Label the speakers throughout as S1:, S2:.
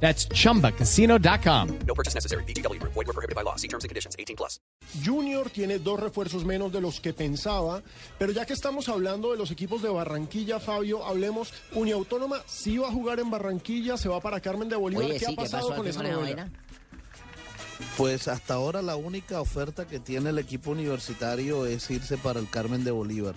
S1: That's chumbacasino.com.
S2: No purchase necessary. BGW. Void were prohibited by law. See terms and conditions. 18 plus.
S3: Junior tiene dos refuerzos menos de los que pensaba, pero ya que estamos hablando de los equipos de Barranquilla, Fabio, hablemos, Uniautónoma sí va a jugar en Barranquilla, se va para Carmen de Bolívar.
S4: Oye,
S3: ¿Qué
S4: sí,
S3: ha
S4: ¿qué
S3: pasado
S4: pasó
S3: con esa
S4: con esa
S3: novela?
S4: vaina?
S5: Pues hasta ahora la única oferta que tiene el equipo universitario es irse para el Carmen de Bolívar.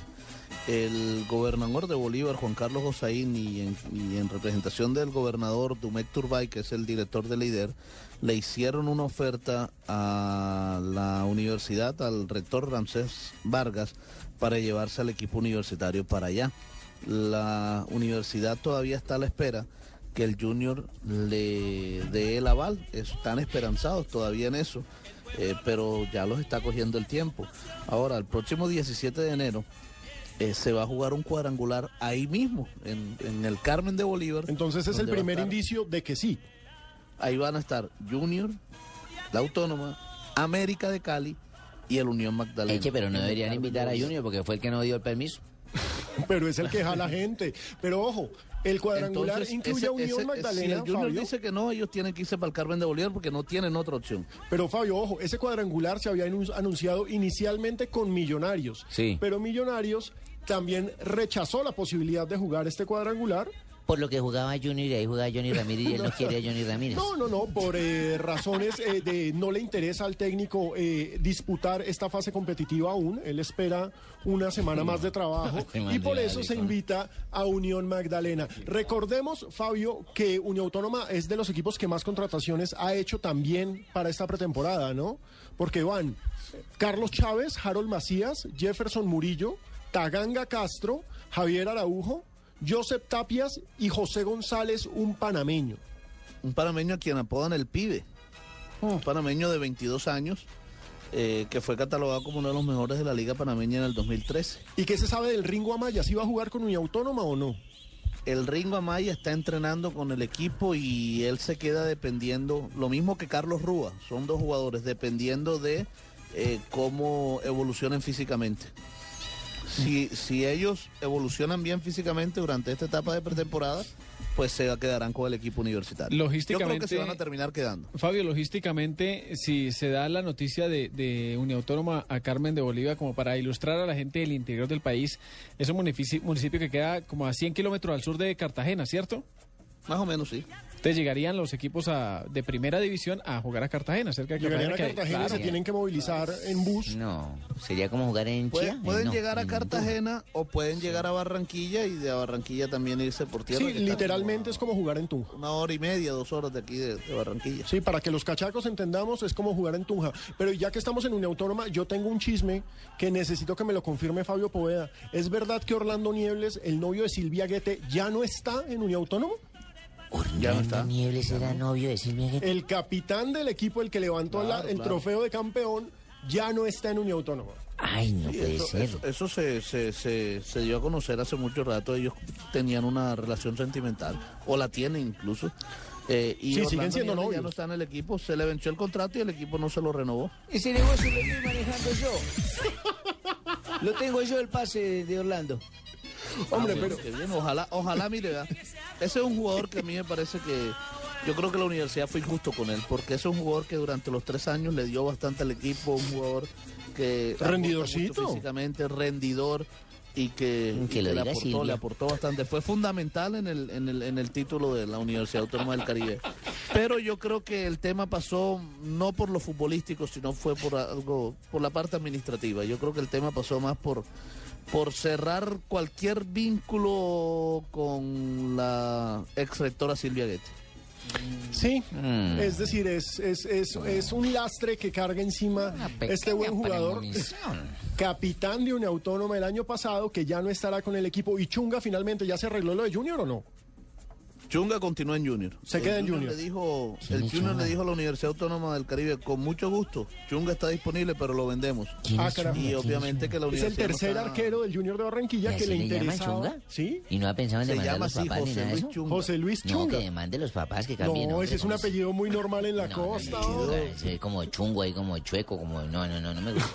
S5: El gobernador de Bolívar, Juan Carlos Josaín, y en, representación del gobernador Dumec Turbay, que es el director de líder, le hicieron una oferta a la universidad, al rector Ramsés Vargas, para llevarse al equipo universitario para allá. La universidad todavía está a la espera que el Junior le dé el aval. Están esperanzados todavía en eso, eh, pero ya los está cogiendo el tiempo. Ahora, el próximo 17 de enero eh, se va a jugar un cuadrangular ahí mismo, en, en el Carmen de Bolívar.
S3: Entonces es el primer
S5: estar-
S3: indicio de que sí.
S5: Ahí van a estar Junior, la Autónoma, América de Cali y el Unión Magdalena.
S4: Eche, pero no deberían invitar a. Junior porque fue el que no dio el permiso.
S3: Pero es el que jala gente. Pero ojo, el cuadrangular
S5: Entonces,
S3: incluye
S5: ese-
S3: a Unión
S5: ese-
S3: Magdalena,
S5: Si el Junior
S3: Fabio.
S5: dice que no, ellos tienen que irse para el Carmen de Bolívar porque no tienen otra opción.
S3: Pero Fabio, ojo, ese cuadrangular se había anun- anunciado inicialmente con Millonarios.
S4: Sí.
S3: Pero Millonarios también rechazó la posibilidad de jugar este cuadrangular.
S4: Por lo que jugaba Junior y ahí jugaba Johnny Ramírez y él no quiere a Johnny Ramírez.
S3: No, no, no, por eh, razones eh, de no le interesa al técnico eh, disputar esta fase competitiva aún. Él espera una semana más de trabajo y por eso se invita a Unión Magdalena. Recordemos, Fabio, que Unión Autónoma es de los equipos que más contrataciones ha hecho también para esta pretemporada, ¿no? Porque van Carlos Chávez, Harold Macías, Jefferson Murillo, Taganga Castro, Javier Araujo, Joseph Tapias y José González, un panameño.
S5: un panameño a quien apodan el pibe. Un panameño de 22 años eh, que fue catalogado como uno de los mejores de la Liga Panameña en el 2013.
S3: ¿Y qué se sabe del Ringo Amaya? ¿Si va a jugar con Unión Autónoma o no?
S5: El Ringo Amaya está entrenando con el equipo y él se queda dependiendo, lo mismo que Carlos Rúa, son dos jugadores, dependiendo de eh, cómo evolucionen físicamente. Si, si ellos evolucionan bien físicamente durante esta etapa de pretemporada, pues se quedarán con el equipo universitario. Yo creo que
S6: Logísticamente-
S5: se van a terminar quedando.
S6: Fabio, logísticamente, si se da la noticia de, de Uniautónoma a Carmen de Bolívar, como para ilustrar a la gente del interior del país, es un municipio, municipio que queda como a 100 kilómetros al sur de Cartagena, ¿cierto?
S5: Más o menos, sí.
S6: Entonces llegarían los equipos a- de primera división a jugar a Cartagena, cerca de
S3: Llegarían
S6: Cartagena.
S3: a
S6: que-
S3: Cartagena y
S6: claro.
S3: se tienen que movilizar en bus.
S4: No, sería como jugar en
S5: Pueden,
S4: Chía.
S5: pueden
S4: No,
S5: llegar a
S4: en
S5: Cartagena o pueden llegar a Barranquilla y de Barranquilla también irse por tierra.
S3: Sí, literalmente
S5: como
S3: es como jugar en Tunja.
S5: a Una hora y media, dos horas de aquí de, de Barranquilla.
S3: Sí, para que los cachacos entendamos, es como jugar en Tunja. Pero ya que estamos en Unión Autónoma, yo tengo un chisme que necesito que me lo confirme Fabio Poveda. ¿Es verdad que Orlando Niebles, el novio de Silvia Guete, ya no está en Unión Autónoma?
S4: Orlando
S5: Ya no está.
S4: Niebles era novio de Silvia Guete.
S3: El capitán del equipo, el que levantó la- el
S5: claro.
S3: trofeo de campeón, ya no está en Unión Autónoma.
S4: Ay, no puede
S5: eso,
S4: ser.
S5: eso- eso se, se, se, se dio a conocer hace mucho rato. Ellos tenían una relación sentimental, o la tienen incluso. Eh, y
S3: Sí,
S5: Orlando
S3: siguen siendo novios.
S5: Ya no está en el equipo, se le venció el contrato y el equipo no se lo renovó.
S7: Ese negocio lo estoy manejando yo. Lo tengo yo el pase de Orlando.
S3: Hombre,
S5: Ah,
S3: pero...
S5: qué bien. Ojalá, ojalá, mire, ese es un jugador que a mí me parece que yo creo que la universidad fue injusto con él, porque ese es un jugador que durante los tres años le dio bastante al equipo, un jugador que
S3: Rendidorcito.
S5: físicamente, rendidor y que,
S4: que
S5: y le aportó,
S4: Silvia.
S5: le aportó bastante. Fue fundamental en el, en el, en el título de la Universidad Autónoma del Caribe. Pero yo creo que el tema pasó no por lo futbolístico, sino fue por algo, por la parte administrativa. Yo creo que el tema pasó más por por cerrar cualquier vínculo con la ex rectora Silvia Guete.
S3: Sí,
S4: Mm.
S3: es decir, es, es, es, es un lastre que carga encima este buen jugador, capitán de una autónoma el año pasado, que ya no estará con el equipo. ¿Y Chunga finalmente ya se arregló lo de Junior o no?
S5: Chunga continúa en Junior.
S3: Se
S5: El
S3: queda en Junior.
S5: Le dijo,
S4: ¿Quién
S5: el Junior
S4: Chunga?
S5: le dijo a la Universidad Autónoma del Caribe, con mucho gusto, Chunga está disponible, pero lo vendemos.
S4: ¿Quién
S3: Ah.
S4: Chunga?
S5: Y
S4: ¿Quién es
S5: obviamente que la
S3: Es el
S5: universidad no
S3: tercer
S5: está-
S3: arquero del Junior de Barranquilla
S4: ¿Y
S3: que le
S4: le llaman
S3: interesa.
S4: Chunga?
S3: ¿Sí?
S4: ¿Y no ha pensado en
S5: Se
S4: demandar a
S5: llama
S4: los
S5: así
S4: papás ni
S5: José
S4: nada de
S5: Luis
S4: eso?
S5: Chunga.
S3: José Luis
S4: No,
S3: Chunga.
S4: que demande los papás que
S3: No,
S4: cambien. hombre,
S3: ese es un
S4: ¿cómo se-
S3: apellido muy normal en la
S4: No, no,
S3: costa.
S4: Chunga, ese es como chungo ahí, como chueco, como... No, no, no, no me gusta.